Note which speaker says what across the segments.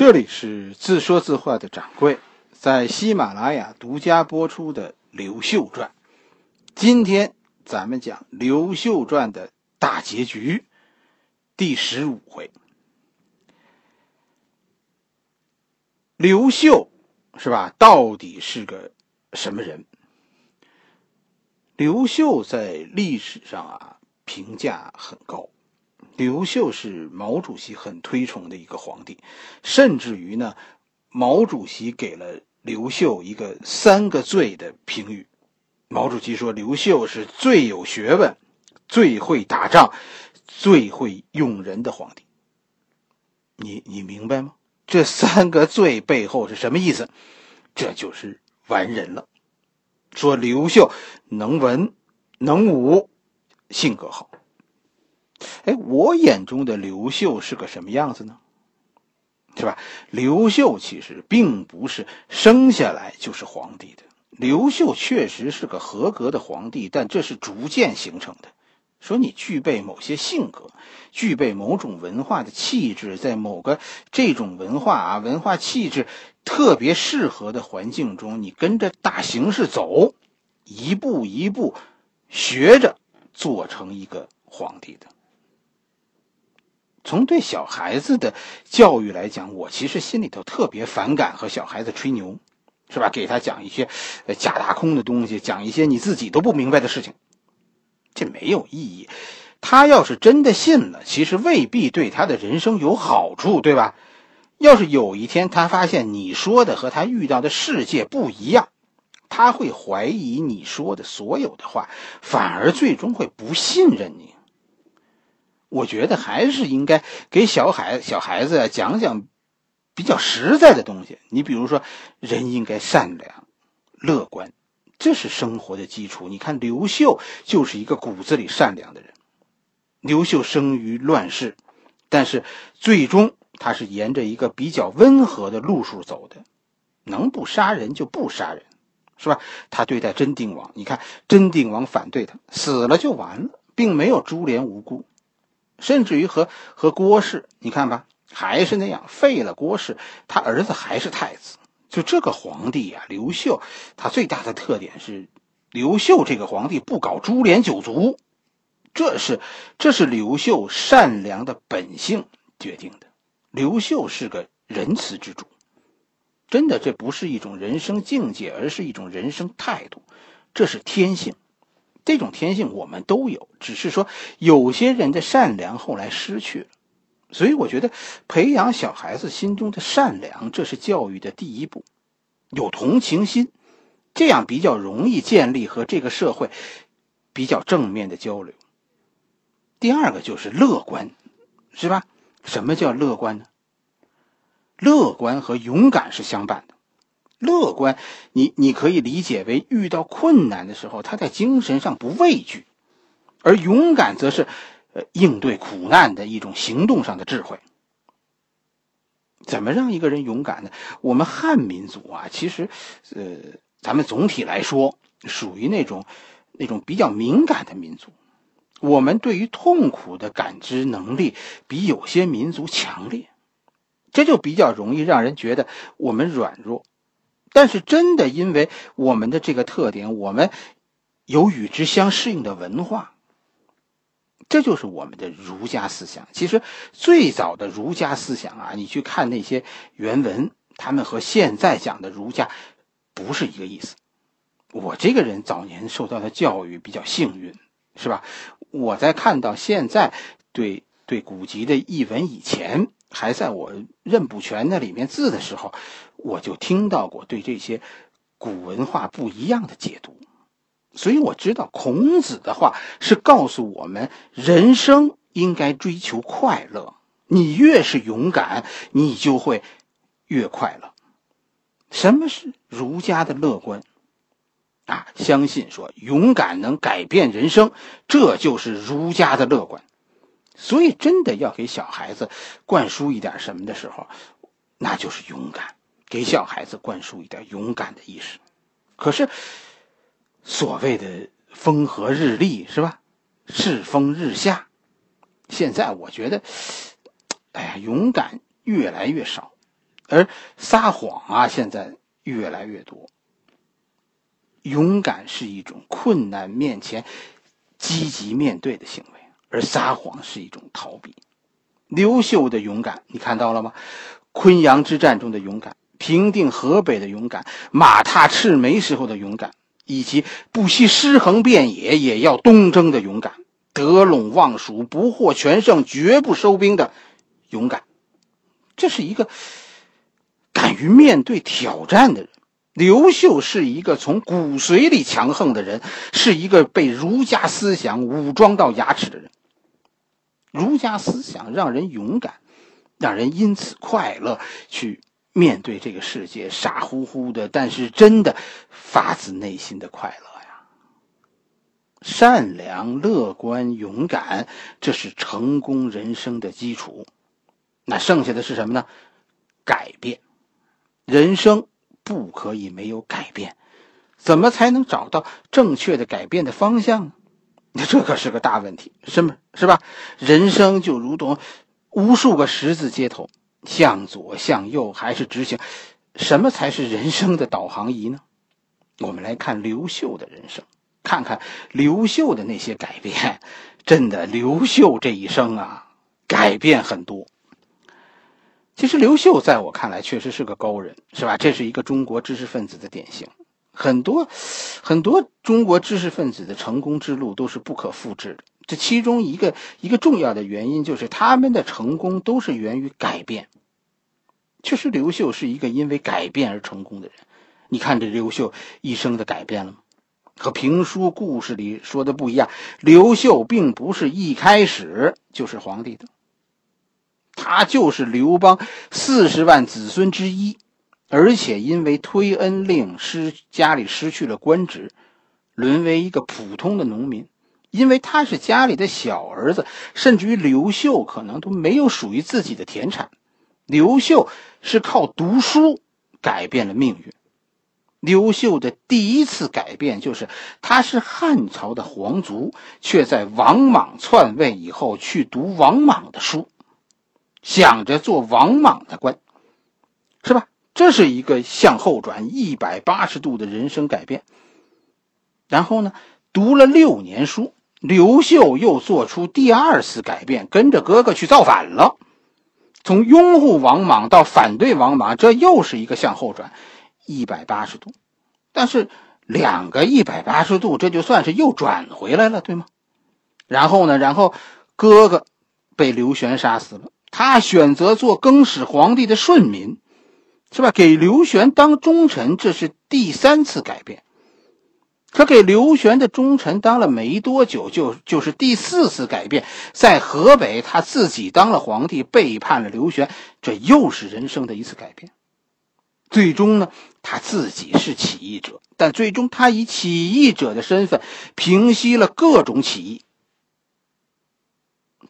Speaker 1: 这里是自说自话的掌柜，在喜马拉雅独家播出的《刘秀传》。今天咱们讲《刘秀传》的大结局，第十五回。刘秀是吧？到底是个什么人？刘秀在历史上啊评价很高。刘秀是毛主席很推崇的一个皇帝，甚至于呢，毛主席给了刘秀一个“三个最”的评语。毛主席说刘秀是最有学问、最会打仗、最会用人的皇帝。你你明白吗？这三个最背后是什么意思？这就是完人了。说刘秀能文能武，性格好。哎，我眼中的刘秀是个什么样子呢？是吧？刘秀其实并不是生下来就是皇帝的。刘秀确实是个合格的皇帝，但这是逐渐形成的。说你具备某些性格，具备某种文化的气质，在某个这种文化啊文化气质特别适合的环境中，你跟着大形势走，一步一步学着做成一个皇帝的。从对小孩子的教育来讲，我其实心里头特别反感和小孩子吹牛，是吧？给他讲一些假大空的东西，讲一些你自己都不明白的事情，这没有意义。他要是真的信了，其实未必对他的人生有好处，对吧？要是有一天他发现你说的和他遇到的世界不一样，他会怀疑你说的所有的话，反而最终会不信任你。我觉得还是应该给小孩小孩子讲讲比较实在的东西。你比如说，人应该善良、乐观，这是生活的基础。你看刘秀就是一个骨子里善良的人。刘秀生于乱世，但是最终他是沿着一个比较温和的路数走的，能不杀人就不杀人，是吧？他对待真定王，你看真定王反对他，死了就完了，并没有株连无辜。甚至于和和郭氏，你看吧，还是那样废了郭氏，他儿子还是太子。就这个皇帝呀，刘秀，他最大的特点是，刘秀这个皇帝不搞株连九族，这是这是刘秀善良的本性决定的。刘秀是个仁慈之主，真的，这不是一种人生境界，而是一种人生态度，这是天性。这种天性我们都有，只是说有些人的善良后来失去了，所以我觉得培养小孩子心中的善良，这是教育的第一步。有同情心，这样比较容易建立和这个社会比较正面的交流。第二个就是乐观，是吧？什么叫乐观呢？乐观和勇敢是相伴的。乐观，你你可以理解为遇到困难的时候，他在精神上不畏惧；而勇敢则是，呃，应对苦难的一种行动上的智慧。怎么让一个人勇敢呢？我们汉民族啊，其实，呃，咱们总体来说属于那种那种比较敏感的民族，我们对于痛苦的感知能力比有些民族强烈，这就比较容易让人觉得我们软弱。但是，真的因为我们的这个特点，我们有与之相适应的文化，这就是我们的儒家思想。其实，最早的儒家思想啊，你去看那些原文，他们和现在讲的儒家不是一个意思。我这个人早年受到的教育比较幸运，是吧？我在看到现在对对古籍的译文以前。还在我认不全那里面字的时候，我就听到过对这些古文化不一样的解读，所以我知道孔子的话是告诉我们，人生应该追求快乐。你越是勇敢，你就会越快乐。什么是儒家的乐观？啊，相信说勇敢能改变人生，这就是儒家的乐观。所以，真的要给小孩子灌输一点什么的时候，那就是勇敢，给小孩子灌输一点勇敢的意识。可是，所谓的风和日丽是吧？世风日下，现在我觉得，哎呀，勇敢越来越少，而撒谎啊，现在越来越多。勇敢是一种困难面前积极面对的行为，而撒谎是一种逃避。刘秀的勇敢，你看到了吗？昆阳之战中的勇敢，平定河北的勇敢，马踏赤眉时候的勇敢，以及不惜尸横遍野也要东征的勇敢，得陇望蜀，不获全胜，绝不收兵的勇敢，这是一个敢于面对挑战的人。刘秀是一个从骨髓里强横的人，是一个被儒家思想武装到牙齿的人。儒家思想让人勇敢，让人因此快乐，去面对这个世界，傻乎乎的，但是真的发自内心的快乐呀。善良、乐观、勇敢，这是成功人生的基础。那剩下的是什么呢？改变人生。不可以没有改变，怎么才能找到正确的改变的方向呢？这可是个大问题，是吗？是吧？人生就如同无数个十字街头，向左向右还是直行？什么才是人生的导航仪呢？我们来看刘秀的人生，看看刘秀的那些改变。真的，刘秀这一生啊，改变很多。其实刘秀在我看来确实是个高人，是吧？这是一个中国知识分子的典型。很多很多中国知识分子的成功之路都是不可复制的。这其中一个一个重要的原因就是他们的成功都是源于改变。确实，刘秀是一个因为改变而成功的人。你看这刘秀一生的改变了吗？和评书故事里说的不一样。刘秀并不是一开始就是皇帝的。他就是刘邦四十万子孙之一，而且因为推恩令失家里失去了官职，沦为一个普通的农民。因为他是家里的小儿子，甚至于刘秀可能都没有属于自己的田产。刘秀是靠读书改变了命运。刘秀的第一次改变就是，他是汉朝的皇族，却在王莽篡位以后去读王莽的书。想着做王莽的官，是吧？这是一个向后转一百八十度的人生改变。然后呢，读了六年书，刘秀又做出第二次改变，跟着哥哥去造反了。从拥护王莽到反对王莽，这又是一个向后转一百八十度。但是两个一百八十度，这就算是又转回来了，对吗？然后呢，然后哥哥被刘玄杀死了。他选择做更始皇帝的顺民，是吧？给刘玄当忠臣，这是第三次改变。可给刘玄的忠臣当了没多久，就就是第四次改变。在河北，他自己当了皇帝，背叛了刘玄，这又是人生的一次改变。最终呢，他自己是起义者，但最终他以起义者的身份平息了各种起义，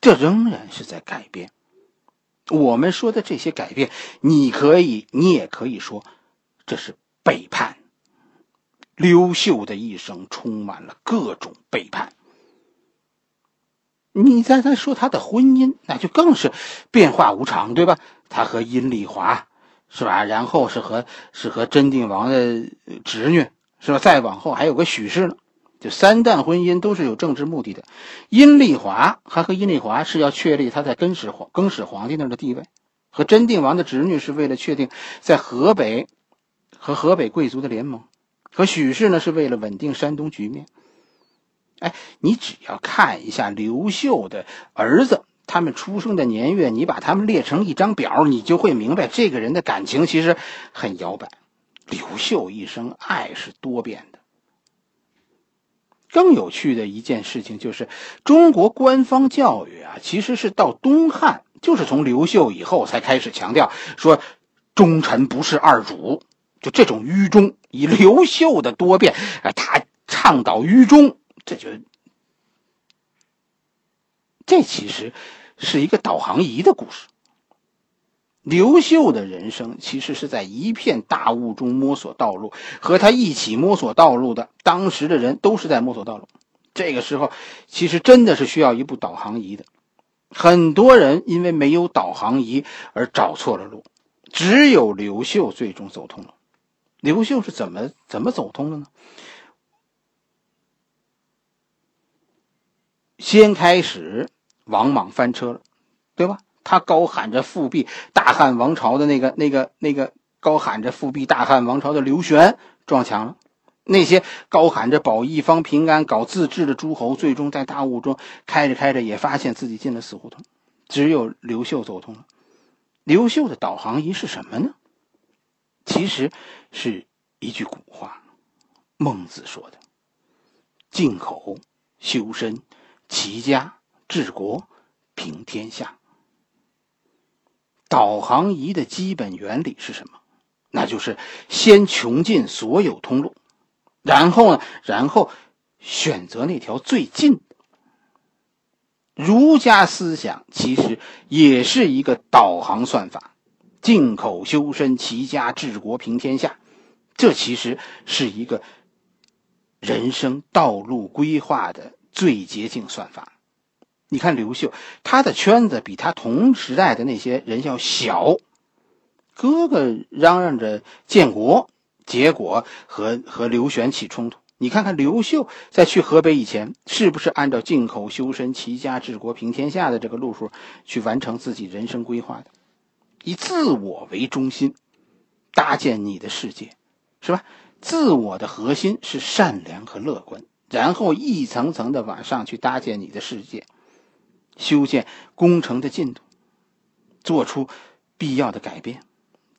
Speaker 1: 这仍然是在改变。我们说的这些改变，你可以，你也可以说，这是背叛。刘秀的一生充满了各种背叛。你再再说他的婚姻，那就更是变化无常，对吧？他和阴丽华，是吧？然后是和是和真定王的侄女，是吧？再往后还有个许氏呢。就三段婚姻都是有政治目的的，阴丽华还和阴丽华是要确立他在更始皇更始皇帝那的地位，和真定王的侄女是为了确定在河北和河北贵族的联盟，可许氏呢是为了稳定山东局面。哎，你只要看一下刘秀的儿子他们出生的年月，你把他们列成一张表，你就会明白这个人的感情其实很摇摆。刘秀一生爱是多变的。更有趣的一件事情就是，中国官方教育啊，其实是到东汉，就是从刘秀以后才开始强调说，忠臣不是二主，就这种愚忠。以刘秀的多变，啊，他倡导愚忠，这就这其实是一个导航仪的故事。刘秀的人生其实是在一片大雾中摸索道路，和他一起摸索道路的当时的人都是在摸索道路。这个时候，其实真的是需要一部导航仪的。很多人因为没有导航仪而找错了路，只有刘秀最终走通了。刘秀是怎么怎么走通的呢？先开始王莽翻车了，对吧？他高喊着复辟大汉王朝的那个、那个、那个，高喊着复辟大汉王朝的刘玄撞墙了。那些高喊着保一方平安、搞自治的诸侯，最终在大雾中开着开着，也发现自己进了死胡同。只有刘秀走通了。刘秀的导航仪是什么呢？其实是一句古话，孟子说的：“进口、修身、齐家、治国、平天下。”导航仪的基本原理是什么？那就是先穷尽所有通路。然后呢？然后选择那条最近的。儒家思想其实也是一个导航算法，进口修身齐家治国平天下，这其实是一个人生道路规划的最捷径算法。你看刘秀，他的圈子比他同时代的那些人要小，哥哥嚷嚷着建国。结果和和刘玄起冲突。你看看刘秀在去河北以前，是不是按照进口修身齐家治国平天下的这个路数去完成自己人生规划的？以自我为中心，搭建你的世界，是吧？自我的核心是善良和乐观，然后一层层的往上去搭建你的世界，修建工程的进度，做出必要的改变。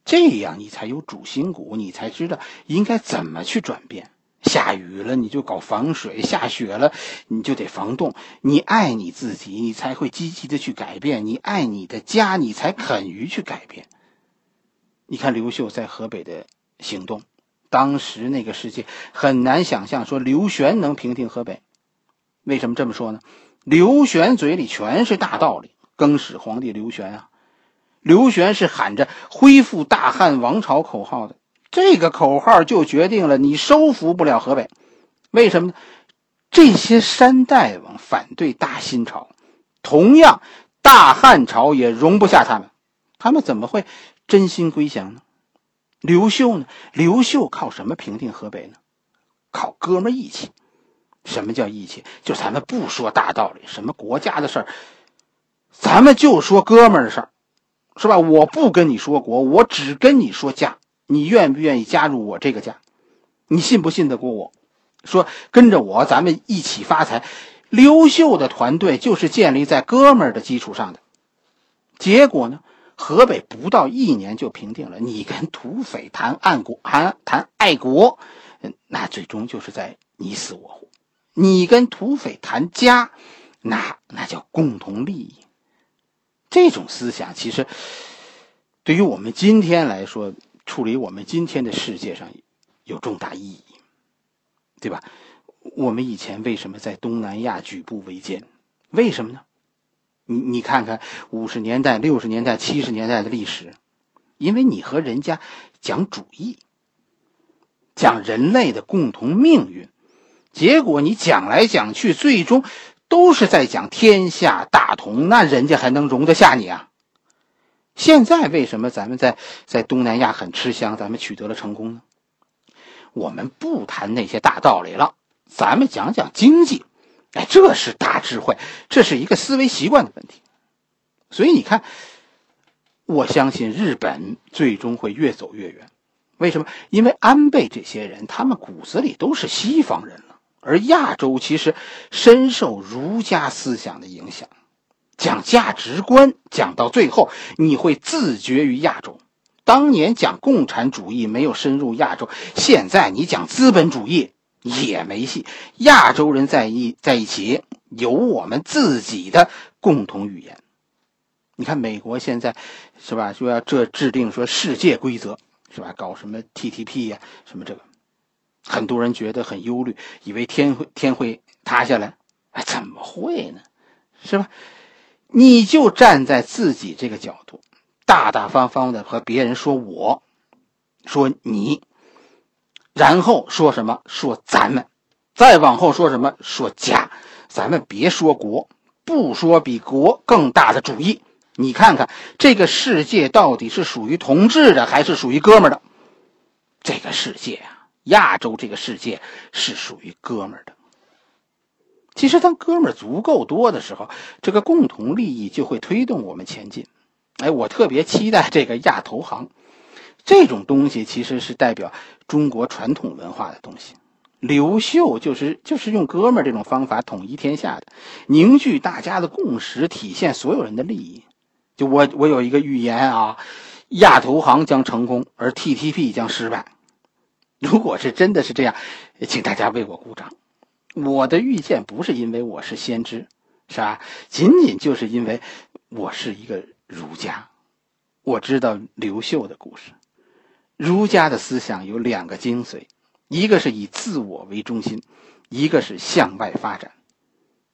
Speaker 1: 这样你才有主心骨，你才知道应该怎么去转变。下雨了你就搞防水，下雪了你就得防冻。你爱你自己，你才会积极的去改变；你爱你的家，你才肯于去改变。你看刘秀在河北的行动，当时那个世界很难想象说刘玄能平定河北。为什么这么说呢？刘玄嘴里全是大道理，更始皇帝刘玄啊。刘玄是喊着恢复大汉王朝口号的，这个口号就决定了你收服不了河北。为什么呢？这些山大王反对大新朝，同样大汉朝也容不下他们，他们怎么会真心归降呢？刘秀呢？刘秀靠什么平定河北呢？靠哥们义气。什么叫义气？就咱们不说大道理，什么国家的事儿，咱们就说哥们的事儿。是吧？我不跟你说国，我只跟你说家。你愿不愿意加入我这个家？你信不信得过我？说跟着我，咱们一起发财。刘秀的团队就是建立在哥们儿的基础上的。结果呢？河北不到一年就平定了。你跟土匪谈爱国，谈谈爱国，那最终就是在你死我活。你跟土匪谈家，那那叫共同利益。这种思想其实，对于我们今天来说，处理我们今天的世界上有重大意义，对吧？我们以前为什么在东南亚举步维艰？为什么呢？你你看看五十年代、六十年代、七十年代的历史，因为你和人家讲主义，讲人类的共同命运，结果你讲来讲去，最终。都是在讲天下大同，那人家还能容得下你啊？现在为什么咱们在在东南亚很吃香，咱们取得了成功呢？我们不谈那些大道理了，咱们讲讲经济。哎，这是大智慧，这是一个思维习惯的问题。所以你看，我相信日本最终会越走越远。为什么？因为安倍这些人，他们骨子里都是西方人了。而亚洲其实深受儒家思想的影响，讲价值观讲到最后，你会自绝于亚洲。当年讲共产主义没有深入亚洲，现在你讲资本主义也没戏。亚洲人在一在一起，有我们自己的共同语言。你看美国现在是吧？说要这制定说世界规则是吧？搞什么 TTP 呀，什么这个。很多人觉得很忧虑，以为天会天会塌下来，哎，怎么会呢？是吧？你就站在自己这个角度，大大方方的和别人说，我说你，然后说什么？说咱们，再往后说什么？说家。咱们别说国，不说比国更大的主义，你看看这个世界到底是属于同志的，还是属于哥们的？这个世界啊，亚洲这个世界是属于哥们的。其实，当哥们儿足够多的时候，这个共同利益就会推动我们前进。哎，我特别期待这个亚投行，这种东西其实是代表中国传统文化的东西。刘秀就是就是用哥们儿这种方法统一天下的，凝聚大家的共识，体现所有人的利益。就我我有一个预言啊，亚投行将成功，而 TTP 将失败。如果是真的是这样，请大家为我鼓掌。我的预见不是因为我是先知，是吧？仅仅就是因为我是一个儒家，我知道刘秀的故事。儒家的思想有两个精髓，一个是以自我为中心，一个是向外发展。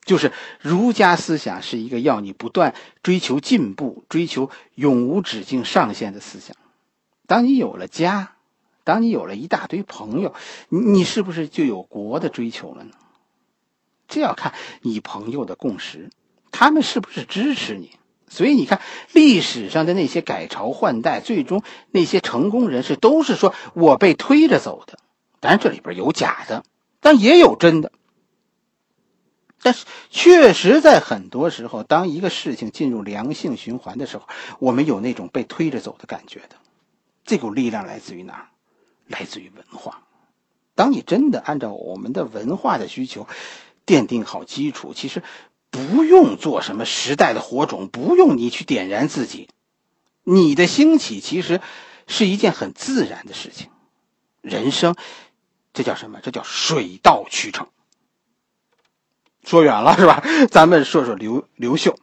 Speaker 1: 就是儒家思想是一个要你不断追求进步、追求永无止境上限的思想。当你有了家，当你有了一大堆朋友，你你是不是就有国的追求了呢？这要看你朋友的共识，他们是不是支持你。所以你看，历史上的那些改朝换代，最终那些成功人士都是说我被推着走的。当然这里边有假的，但也有真的。但是确实在很多时候，当一个事情进入良性循环的时候，我们有那种被推着走的感觉的。这股力量来自于哪儿？来自于文化。当你真的按照我们的文化的需求。奠定好基础，其实不用做什么时代的火种，不用你去点燃自己，你的兴起其实是一件很自然的事情。人生，这叫什么？这叫水到渠成。说远了是吧？咱们说说刘刘秀。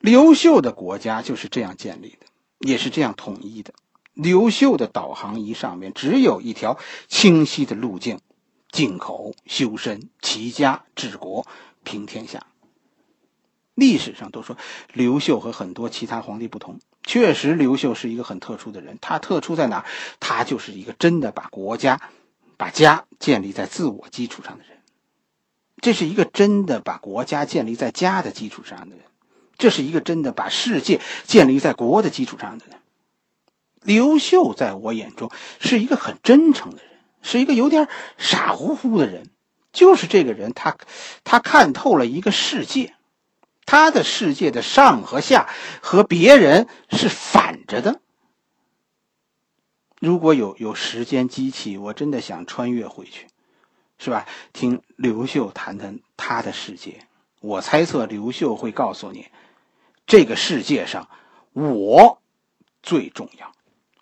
Speaker 1: 刘秀的国家就是这样建立的，也是这样统一的。刘秀的导航仪上面只有一条清晰的路径。进口、修身、齐家、治国、平天下。历史上都说刘秀和很多其他皇帝不同，确实刘秀是一个很特殊的人。他特殊在哪？他就是一个真的把国家、把家建立在自我基础上的人。这是一个真的把国家建立在家的基础上的人。这是一个真的把世界建立在国的基础上的人。刘秀在我眼中是一个很真诚的人。是一个有点傻乎乎的人，就是这个人，他他看透了一个世界，他的世界的上和下和别人是反着的。如果有有时间机器，我真的想穿越回去，是吧？听刘秀谈谈他的世界。我猜测刘秀会告诉你，这个世界上我最重要，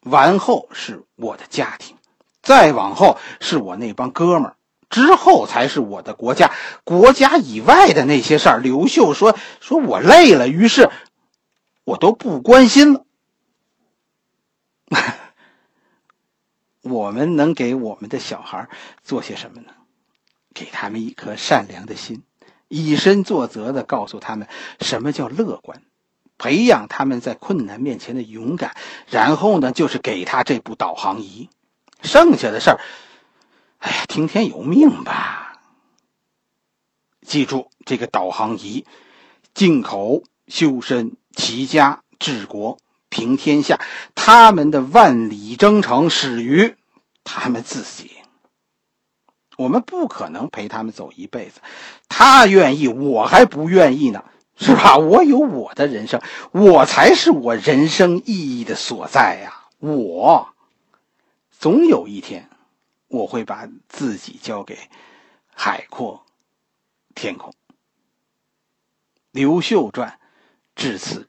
Speaker 1: 完后是我的家庭。再往后是我那帮哥们儿，之后才是我的国家。国家以外的那些事儿，刘秀说：“说我累了，于是我都不关心了。”我们能给我们的小孩做些什么呢？给他们一颗善良的心，以身作则的告诉他们什么叫乐观，培养他们在困难面前的勇敢。然后呢，就是给他这部导航仪。剩下的事儿，哎呀，听天由命吧。记住这个导航仪：进口、修身、齐家、治国、平天下。他们的万里征程始于他们自己。我们不可能陪他们走一辈子，他愿意，我还不愿意呢，是吧？我有我的人生，我才是我人生意义的所在呀，我。总有一天，我会把自己交给海阔天空。刘秀传至此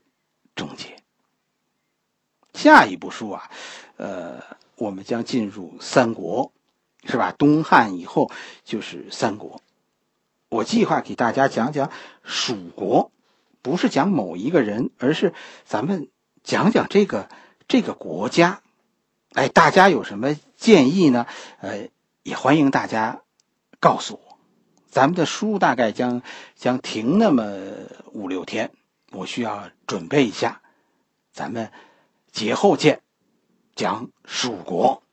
Speaker 1: 终结。下一部书啊，呃，我们将进入三国，是吧？东汉以后就是三国。我计划给大家讲讲蜀国，不是讲某一个人，而是咱们讲讲这个这个国家。哎，大家有什么建议呢？呃，也欢迎大家告诉我。咱们的书大概将将停那么五六天，我需要准备一下。咱们节后见，讲蜀国。